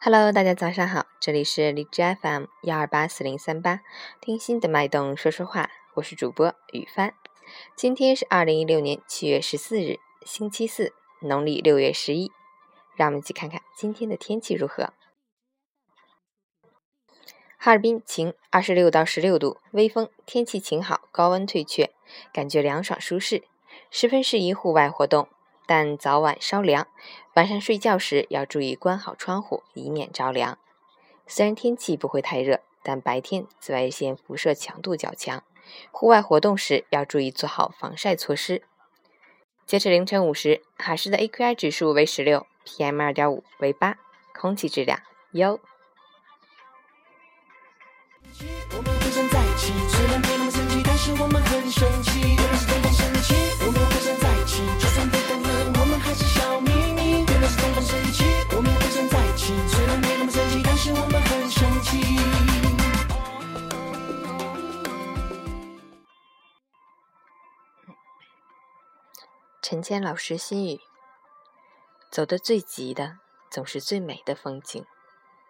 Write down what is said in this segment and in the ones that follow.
Hello，大家早上好，这里是荔枝 FM 幺二八四零三八，听心的脉动说说话，我是主播雨帆。今天是二零一六年七月十四日，星期四，农历六月十一。让我们一起看看今天的天气如何。哈尔滨晴，二十六到十六度，微风，天气晴好，高温退却，感觉凉爽舒适，十分适宜户外活动。但早晚稍凉，晚上睡觉时要注意关好窗户，以免着凉。虽然天气不会太热，但白天紫外线辐射强度较强，户外活动时要注意做好防晒措施。截至凌晨五时，海市的 AQI 指数为十六，PM 二点五为八，空气质量优。我们互相在一起，虽然被梦想起，但是我们很生气陈谦老师心语：走得最急的，总是最美的风景；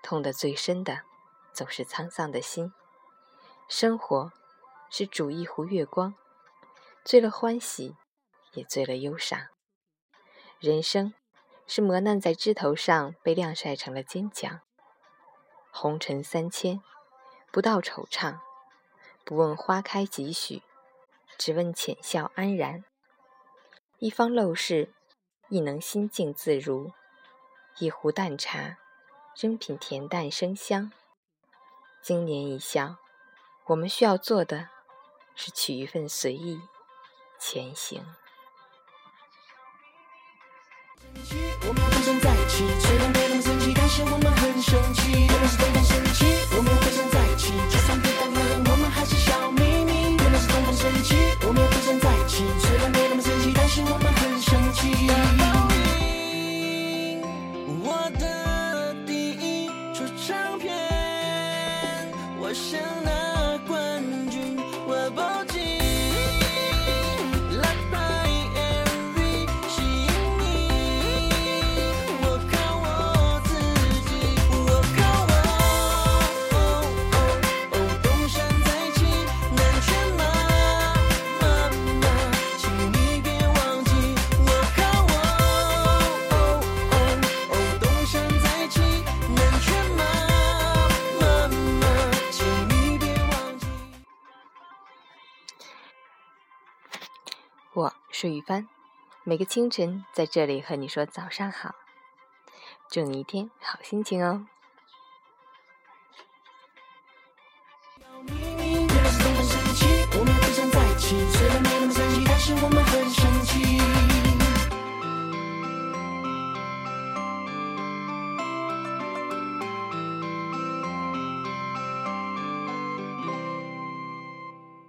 痛得最深的，总是沧桑的心。生活是煮一壶月光，醉了欢喜，也醉了忧伤。人生是磨难在枝头上，被晾晒成了坚强。红尘三千，不道惆怅，不问花开几许，只问浅笑安然。一方陋室，亦能心静自如；一壶淡茶，仍品恬淡生香。经年一笑，我们需要做的是取一份随意前行。我想我是雨帆每个清晨在这里和你说早上好。祝你一天好心情哦。